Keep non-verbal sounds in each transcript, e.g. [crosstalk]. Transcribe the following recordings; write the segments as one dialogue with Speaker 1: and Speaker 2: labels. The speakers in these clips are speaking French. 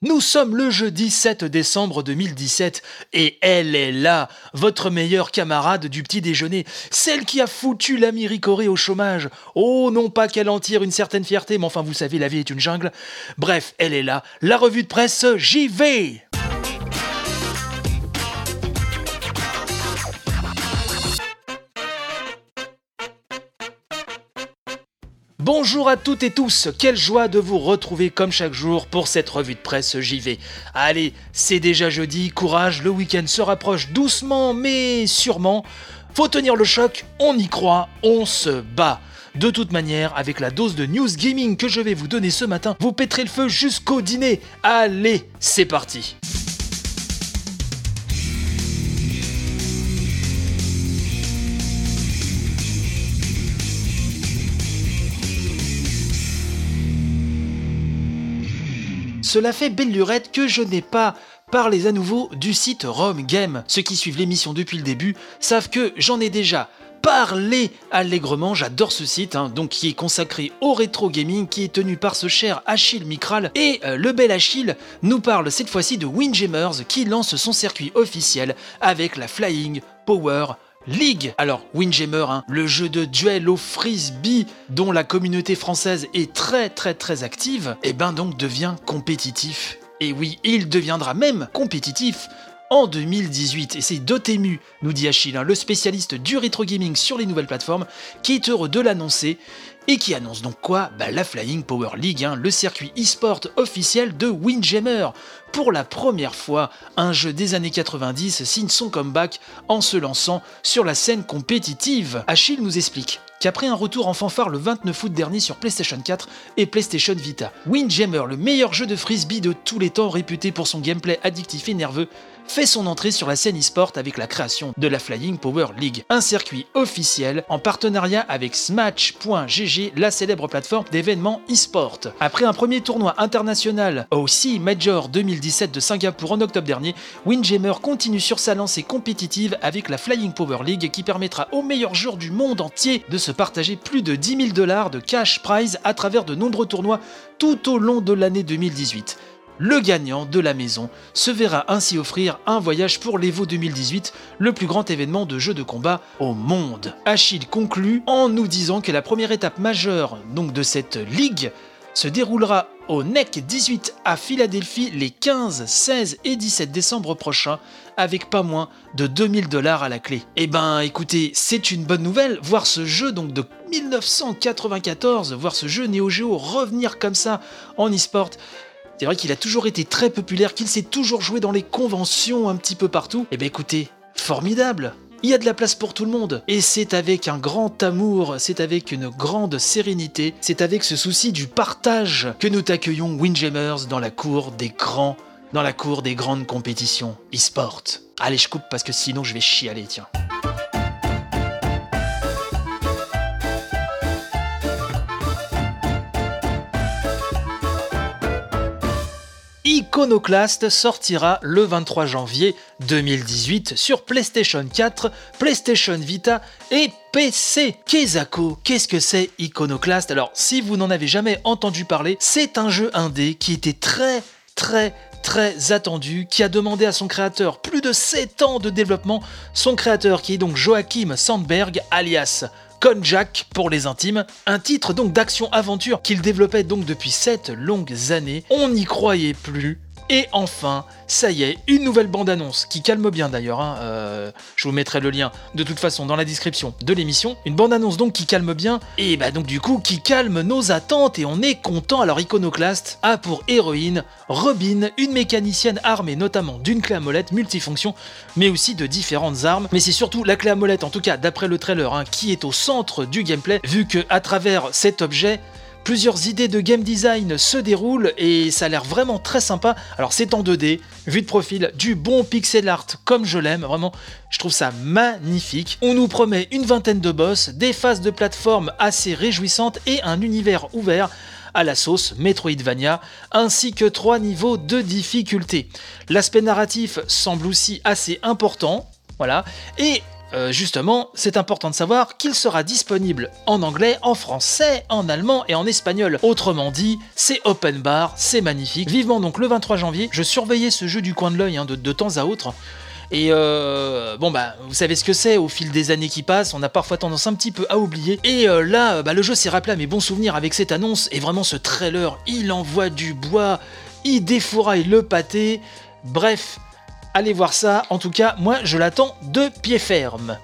Speaker 1: Nous sommes le jeudi 7 décembre 2017 et elle est là, votre meilleure camarade du petit déjeuner, celle qui a foutu l'ami Ricoré au chômage. Oh, non pas qu'elle en tire une certaine fierté, mais enfin vous savez, la vie est une jungle. Bref, elle est là, la revue de presse, j'y vais Bonjour à toutes et tous, quelle joie de vous retrouver comme chaque jour pour cette revue de presse JV. Allez, c'est déjà jeudi, courage, le week-end se rapproche doucement mais sûrement. Faut tenir le choc, on y croit, on se bat. De toute manière, avec la dose de news gaming que je vais vous donner ce matin, vous pétrez le feu jusqu'au dîner. Allez, c'est parti. Cela fait belle lurette que je n'ai pas parlé à nouveau du site Rome Game. Ceux qui suivent l'émission depuis le début savent que j'en ai déjà parlé allègrement, j'adore ce site, hein, donc qui est consacré au rétro gaming, qui est tenu par ce cher Achille Micral. Et euh, le bel Achille nous parle cette fois-ci de Windjammers qui lance son circuit officiel avec la Flying Power League. Alors, Windjammer, hein, le jeu de duel au frisbee dont la communauté française est très très très active, et eh ben donc devient compétitif. Et oui, il deviendra même compétitif en 2018. Et c'est Dotemu, nous dit Achille, hein, le spécialiste du rétro gaming sur les nouvelles plateformes, qui est heureux de l'annoncer et qui annonce donc quoi? Bah, La Flying Power League, hein, le circuit e-sport officiel de Windjammer. Pour la première fois, un jeu des années 90 signe son comeback en se lançant sur la scène compétitive. Achille nous explique qu'après un retour en fanfare le 29 août dernier sur PlayStation 4 et PlayStation Vita, Windjammer, le meilleur jeu de frisbee de tous les temps réputé pour son gameplay addictif et nerveux, fait son entrée sur la scène e-sport avec la création de la Flying Power League, un circuit officiel en partenariat avec Smatch.gg, la célèbre plateforme d'événements e-sport. Après un premier tournoi international au Sea Major 2017 de Singapour en octobre dernier, Windjammer continue sur sa lancée compétitive avec la Flying Power League qui permettra aux meilleurs joueurs du monde entier de se partager plus de 10 000 dollars de cash prize à travers de nombreux tournois tout au long de l'année 2018. Le gagnant de la maison se verra ainsi offrir un voyage pour l'Evo 2018, le plus grand événement de jeux de combat au monde. Achille conclut en nous disant que la première étape majeure donc de cette ligue se déroulera au NEC 18 à Philadelphie les 15, 16 et 17 décembre prochains avec pas moins de 2000 dollars à la clé. Eh ben écoutez, c'est une bonne nouvelle, voir ce jeu donc de 1994, voir ce jeu Neo Geo revenir comme ça en e-sport, c'est vrai qu'il a toujours été très populaire, qu'il s'est toujours joué dans les conventions un petit peu partout. Eh bien écoutez, formidable il y a de la place pour tout le monde. Et c'est avec un grand amour, c'est avec une grande sérénité, c'est avec ce souci du partage que nous t'accueillons Windjammers dans la cour des grands, dans la cour des grandes compétitions e-sport. Allez, je coupe parce que sinon je vais chialer, tiens. Iconoclast sortira le 23 janvier 2018 sur PlayStation 4, PlayStation Vita et PC. Kezako, qu'est-ce que c'est Iconoclast? Alors, si vous n'en avez jamais entendu parler, c'est un jeu indé qui était très très très attendu, qui a demandé à son créateur plus de 7 ans de développement, son créateur qui est donc Joachim Sandberg alias Konjak pour les intimes, un titre donc d'action-aventure qu'il développait donc depuis 7 longues années. On n'y croyait plus. Et enfin, ça y est, une nouvelle bande-annonce qui calme bien d'ailleurs. Hein, euh, je vous mettrai le lien de toute façon dans la description de l'émission. Une bande-annonce donc qui calme bien et bah donc du coup qui calme nos attentes et on est content. Alors Iconoclast a pour héroïne Robin, une mécanicienne armée notamment d'une clé à molette multifonction, mais aussi de différentes armes. Mais c'est surtout la clé à molette, en tout cas d'après le trailer, hein, qui est au centre du gameplay, vu que à travers cet objet, Plusieurs idées de game design se déroulent et ça a l'air vraiment très sympa. Alors c'est en 2D, vue de profil, du bon pixel art comme je l'aime, vraiment, je trouve ça magnifique. On nous promet une vingtaine de boss, des phases de plateforme assez réjouissantes et un univers ouvert à la sauce Metroidvania, ainsi que trois niveaux de difficulté. L'aspect narratif semble aussi assez important, voilà, et euh, justement, c'est important de savoir qu'il sera disponible en anglais, en français, en allemand et en espagnol. Autrement dit, c'est open bar, c'est magnifique. Vivement donc le 23 janvier, je surveillais ce jeu du coin de l'œil hein, de, temps à autre. Et euh, bon bah vous savez ce que c'est au fil des années qui passent, on a parfois tendance un petit peu à oublier. Et euh, là, bah, le jeu s'est rappelé à mes bons souvenirs avec cette annonce et vraiment ce trailer, il envoie du bois, il défouraille le pâté. Bref, allez voir ça. En tout cas, moi je l'attends de pied ferme.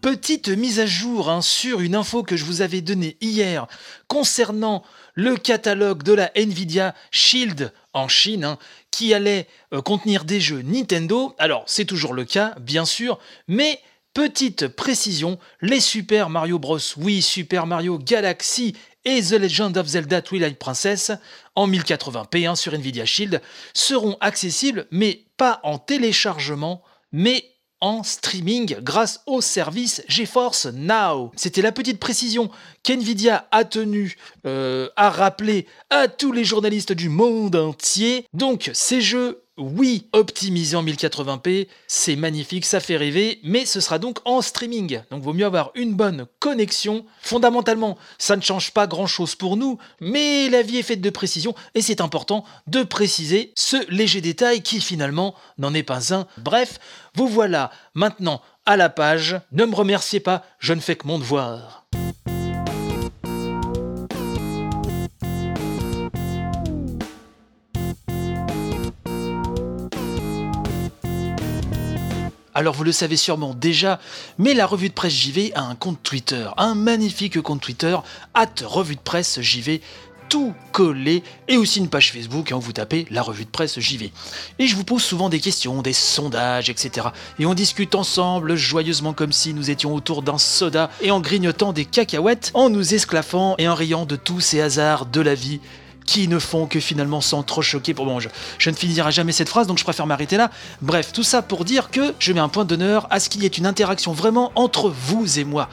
Speaker 1: Petite mise à jour hein, sur une info que je vous avais donnée hier concernant le catalogue de la Nvidia Shield en Chine, hein, qui allait euh, contenir des jeux Nintendo. Alors, c'est toujours le cas, bien sûr, mais petite précision, les Super Mario Bros. Oui, Super Mario Galaxy et The Legend of Zelda Twilight Princess en 1080p hein, sur Nvidia Shield seront accessibles, mais pas en téléchargement, mais en streaming grâce au service GeForce Now. C'était la petite précision qu'NVIDIA a tenu euh, à rappeler à tous les journalistes du monde entier. Donc ces jeux oui, optimisé en 1080p, c'est magnifique, ça fait rêver, mais ce sera donc en streaming. Donc vaut mieux avoir une bonne connexion. Fondamentalement, ça ne change pas grand-chose pour nous, mais la vie est faite de précision et c'est important de préciser ce léger détail qui finalement n'en est pas un. Bref, vous voilà maintenant à la page. Ne me remerciez pas, je ne fais que mon devoir. Alors vous le savez sûrement déjà, mais la revue de presse JV a un compte Twitter, un magnifique compte Twitter, at revue de presse JV, tout collé, et aussi une page Facebook, vous tapez la revue de presse JV. Et je vous pose souvent des questions, des sondages, etc. Et on discute ensemble, joyeusement comme si nous étions autour d'un soda, et en grignotant des cacahuètes, en nous esclaffant et en riant de tous ces hasards de la vie qui ne font que finalement sans trop choquer. Pour bon, je, je ne finirai jamais cette phrase, donc je préfère m'arrêter là. Bref, tout ça pour dire que je mets un point d'honneur à ce qu'il y ait une interaction vraiment entre vous et moi.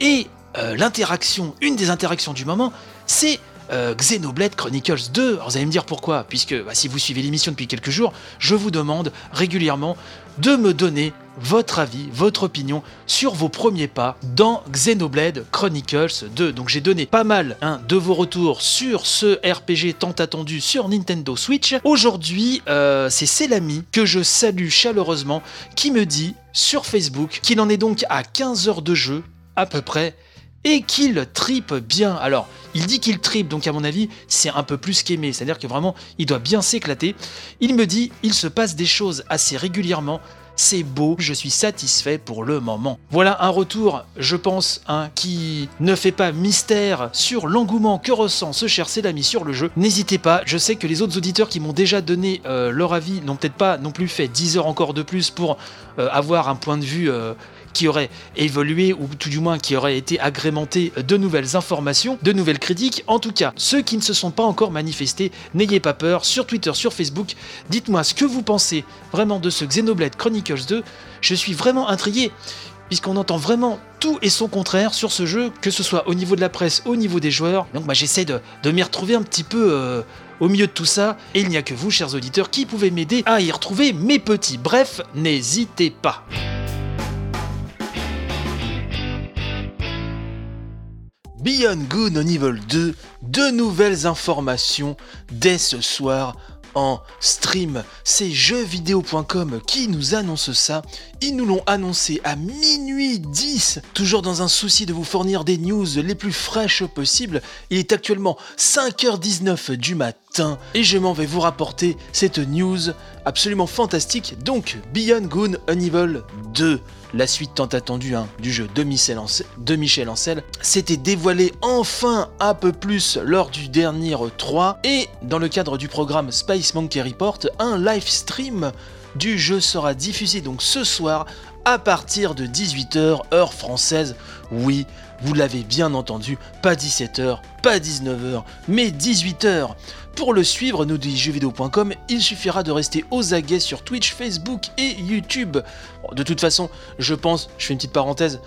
Speaker 1: Et euh, l'interaction, une des interactions du moment, c'est euh, Xenoblade Chronicles 2. Alors vous allez me dire pourquoi, puisque bah, si vous suivez l'émission depuis quelques jours, je vous demande régulièrement de me donner votre avis, votre opinion sur vos premiers pas dans Xenoblade Chronicles 2. Donc j'ai donné pas mal hein, de vos retours sur ce RPG tant attendu sur Nintendo Switch. Aujourd'hui, euh, c'est Selami que je salue chaleureusement qui me dit sur Facebook qu'il en est donc à 15 heures de jeu à peu près et qu'il tripe bien. Alors, il dit qu'il tripe, donc à mon avis, c'est un peu plus qu'aimé, c'est-à-dire que vraiment, il doit bien s'éclater. Il me dit, il se passe des choses assez régulièrement. C'est beau, je suis satisfait pour le moment. Voilà un retour, je pense, hein, qui ne fait pas mystère sur l'engouement que ressent ce cher Selami sur le jeu. N'hésitez pas, je sais que les autres auditeurs qui m'ont déjà donné euh, leur avis n'ont peut-être pas non plus fait 10 heures encore de plus pour euh, avoir un point de vue euh, qui aurait évolué ou tout du moins qui aurait été agrémenté de nouvelles informations, de nouvelles critiques. En tout cas, ceux qui ne se sont pas encore manifestés, n'ayez pas peur, sur Twitter, sur Facebook, dites-moi ce que vous pensez vraiment de ce Xenoblade Chronicles 2. Je suis vraiment intrigué puisqu'on entend vraiment tout et son contraire sur ce jeu, que ce soit au niveau de la presse, au niveau des joueurs. Donc bah, j'essaie de, m'y retrouver un petit peu euh, au milieu de tout ça, et il n'y a que vous, chers auditeurs, qui pouvez m'aider à y retrouver mes petits. Bref, n'hésitez pas. Beyond Good on Evil 2, de nouvelles informations dès ce soir en stream. C'est jeuxvideo.com qui nous annonce ça. Ils nous l'ont annoncé à minuit 10, toujours dans un souci de vous fournir des news les plus fraîches possibles. Il est actuellement 5h19 du matin et je m'en vais vous rapporter cette news absolument fantastique. Donc, Beyond Good Evil 2 la suite tant attendue hein, du jeu de Michel, Ancel, s'était dévoilée enfin un peu plus lors du dernier 3 et dans le cadre du programme Space Monkey Report, un live stream du jeu sera diffusé donc ce soir à partir de 18h heure française. Oui, vous l'avez bien entendu, pas 17h, pas 19h, mais 18h. Pour le suivre, nous dit jeuxvideo.com, il suffira de rester aux aguets sur Twitch, Facebook et YouTube. De toute façon, je pense, je fais une petite parenthèse,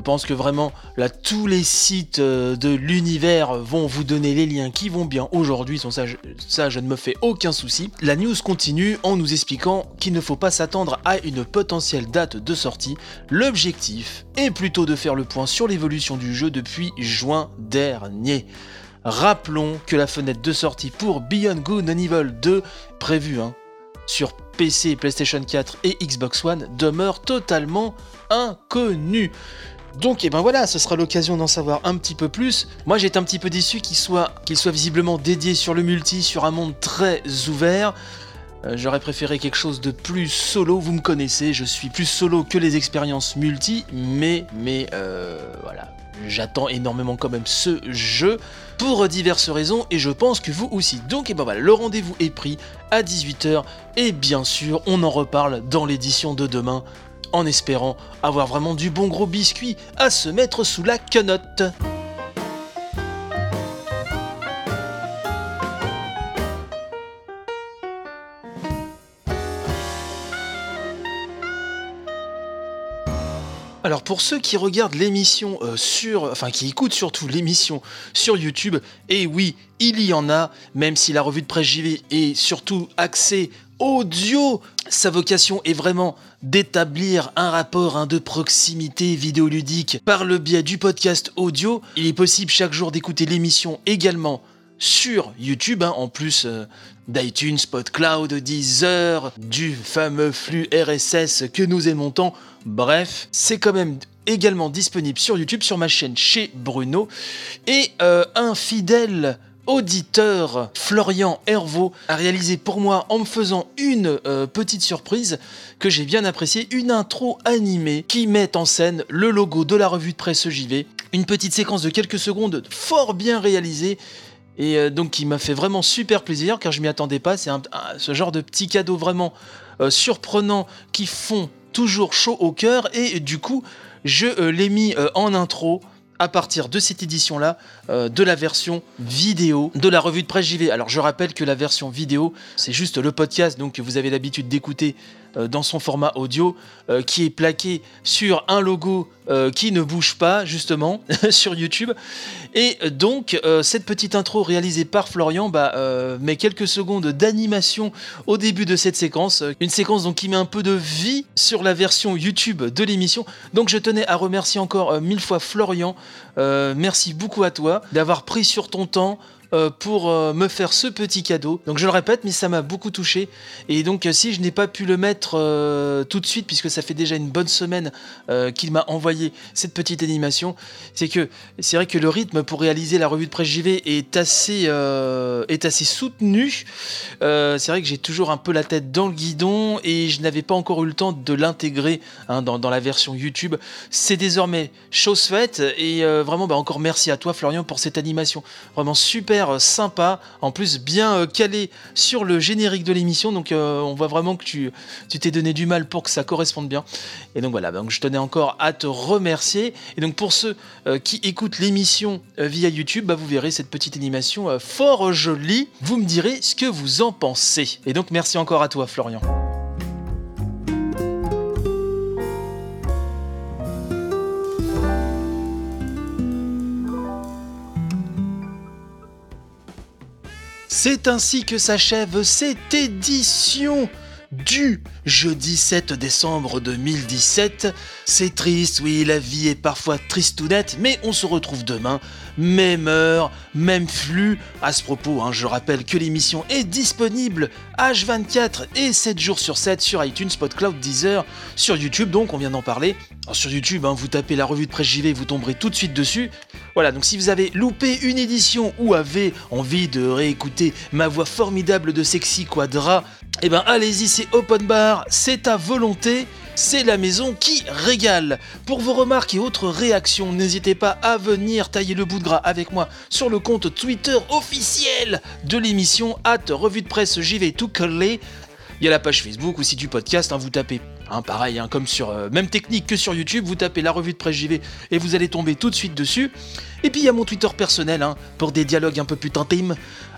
Speaker 1: pense que vraiment, là, tous les sites euh, de l'univers vont vous donner les liens qui vont bien aujourd'hui. Ça, ça, je ne me fais aucun souci. La news continue en nous expliquant qu'il ne faut pas s'attendre à une potentielle date de sortie. L'objectif est plutôt de faire le point sur l'évolution du jeu depuis juin dernier. Rappelons que la fenêtre de sortie pour Beyond Good and Evil 2, prévue hein, sur PC, PlayStation 4 et Xbox One, demeure totalement inconnue. Donc, et eh ben voilà, ce sera l'occasion d'en savoir un petit peu plus. Moi, j'étais un petit peu déçu qu'il soit, soit visiblement dédié sur le multi, sur un monde très ouvert. Euh, j'aurais préféré quelque chose de plus solo. Vous me connaissez, je suis plus solo que les expériences multi, mais, mais euh, voilà, j'attends énormément quand même ce jeu pour diverses raisons et je pense que vous aussi. Donc, et eh ben le rendez-vous est pris à 18h et bien sûr, on en reparle dans l'édition de demain en espérant avoir vraiment du bon gros biscuit à se mettre sous la quenotte. Alors pour ceux qui regardent l'émission euh, sur, enfin qui écoutent surtout l'émission sur YouTube, et oui, il y en a, même si la revue de presse JV est surtout axée audio. Sa vocation est vraiment d'établir un rapport de proximité vidéoludique par le biais du podcast audio. Il est possible chaque jour d'écouter l'émission également sur YouTube, hein, en plus euh, d'iTunes, PodCloud, Deezer, du fameux flux RSS que nous aimons tant. Bref, c'est quand même également disponible sur YouTube, sur ma chaîne chez Bruno. Et euh, un fidèle auditeur Florian Hervaux a réalisé pour moi en me faisant une euh, petite surprise que j'ai bien appréciée, une intro animée qui met en scène le logo de la revue de presse JV, une petite séquence de quelques secondes fort bien réalisée et euh, donc qui m'a fait vraiment super plaisir car je m'y attendais pas, c'est ce genre de petits cadeaux vraiment euh, surprenants qui font toujours chaud au cœur et du coup je l'ai mis en intro à partir de cette édition-là, euh, de la version vidéo de la revue de presse JV. Alors je rappelle que la version vidéo, c'est juste le podcast donc vous avez l'habitude d'écouter euh, dans son format audio, euh, qui est plaqué sur un logo qui ne bouge pas justement [laughs] sur YouTube. Et donc cette petite intro réalisée par Florian bah, met quelques secondes d'animation au début de cette séquence, une séquence donc qui met un peu de vie sur la version YouTube de l'émission. Donc je tenais à remercier encore mille fois Florian euh, merci beaucoup à toi d'avoir pris sur ton temps euh, pour euh, me faire ce petit cadeau. Donc je le répète, mais ça m'a beaucoup touché. Et donc si je n'ai pas pu le mettre tout de suite, puisque ça fait déjà une bonne semaine qu'il m'a envoyé cette petite animation, c'est que c'est vrai que le rythme pour réaliser la revue de presse JV est assez, est assez soutenu. c'est vrai que j'ai toujours un peu la tête dans le guidon et je n'avais pas encore eu le temps de l'intégrer hein, dans, dans, la version YouTube. C'est désormais chose faite et vraiment bah, encore merci à toi Florian pour cette animation. Vraiment super euh, sympa, en plus bien euh, calé sur le générique de l'émission, donc euh, on voit vraiment que tu t'es donné du mal pour que ça corresponde bien. Et donc voilà, donc je tenais encore à te remercier. Et donc pour ceux qui écoutent l'émission via YouTube, bah, vous verrez cette petite animation fort jolie. Vous me direz ce que vous en pensez. Et donc merci encore à toi Florian. C'est ainsi que s'achève cette édition du jeudi 7 décembre 2017. C'est triste, oui, la vie est parfois triste ou nette, mais on se retrouve demain même heure, même flux. À ce propos, hein, je rappelle que l'émission est disponible H24 et 7 jours sur 7 sur iTunes, Spotcloud, Deezer, sur YouTube, donc on vient d'en parler. sur YouTube, hein, vous tapez la revue de presse JV, vous tomberez tout de suite dessus. Voilà, donc si vous avez loupé une édition ou avez envie de réécouter ma voix formidable de Sexy Quadra, eh ben allez-y, c'est open bar, c'est à volonté c'est la maison qui régale. Pour vos remarques et autres réactions, n'hésitez pas à venir tailler le bout de gras avec moi sur le compte Twitter officiel de l'émission at revue de presse JV tout collé. Il y a la page Facebook aussi du podcast, hein, vous tapez, hein, pareil, hein, comme sur euh, même technique que sur YouTube, vous tapez la revue de presse JV et vous allez tomber tout de suite dessus. Et puis il y a mon Twitter personnel pour des dialogues un peu plus intimes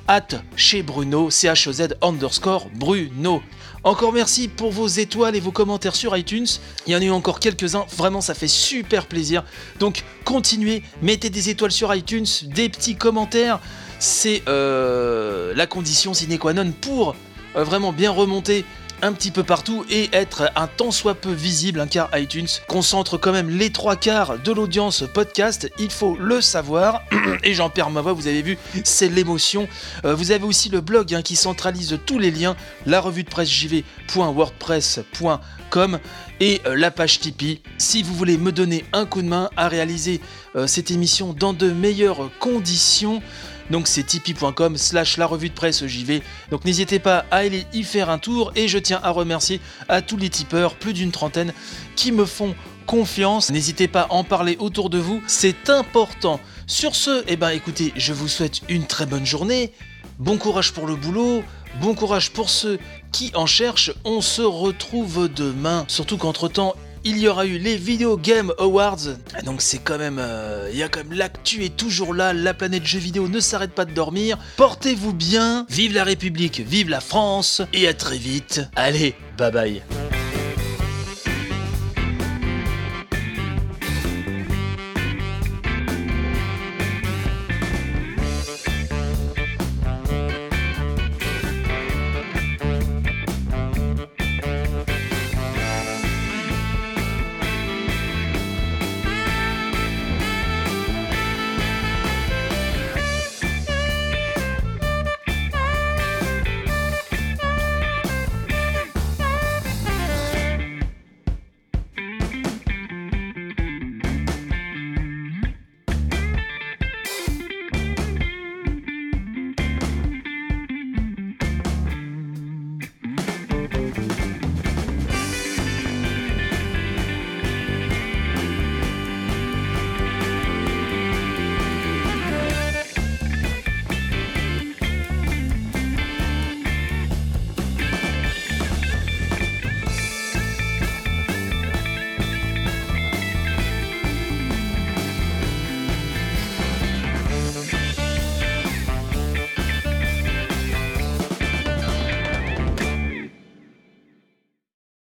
Speaker 1: at chez Bruno, C-H-E-Z underscore Bruno. Encore merci pour vos étoiles et vos commentaires sur iTunes. Il y en a eu encore quelques-uns, vraiment ça fait super plaisir. Donc continuez, mettez des étoiles sur iTunes, des petits commentaires. C'est euh, la condition sine qua non pour vraiment bien remonter un petit peu partout et être un tant soit peu visible, hein, car iTunes concentre quand même les trois quarts de l'audience podcast, il faut le savoir, [clears throat] et j'en perds ma voix, vous avez vu, c'est l'émotion. Euh, vous avez aussi le blog hein, qui centralise tous les liens, la revue de presse jv.wordpress.com et euh, la page Tipeee. Si vous voulez me donner un coup de main à réaliser euh, cette émission dans de meilleures conditions, donc c'est tipeee.com slash la revue de presse JV. Donc n'hésitez pas à aller y faire un tour et je tiens à remercier à tous les tipeurs, plus d'une trentaine, qui me font confiance. N'hésitez pas à en parler autour de vous, c'est important. Sur ce, eh ben écoutez, je vous souhaite une très bonne journée. Bon courage pour le boulot, bon courage pour ceux qui en cherchent. On se retrouve demain. Surtout qu'entre-temps, il y aura eu les Video Game Awards. Donc c'est quand même, euh, il y a quand même l'actu est toujours là. La planète jeux vidéo ne s'arrête pas de dormir. Portez-vous bien. Vive la République, vive la France et à très vite. Allez, bye bye.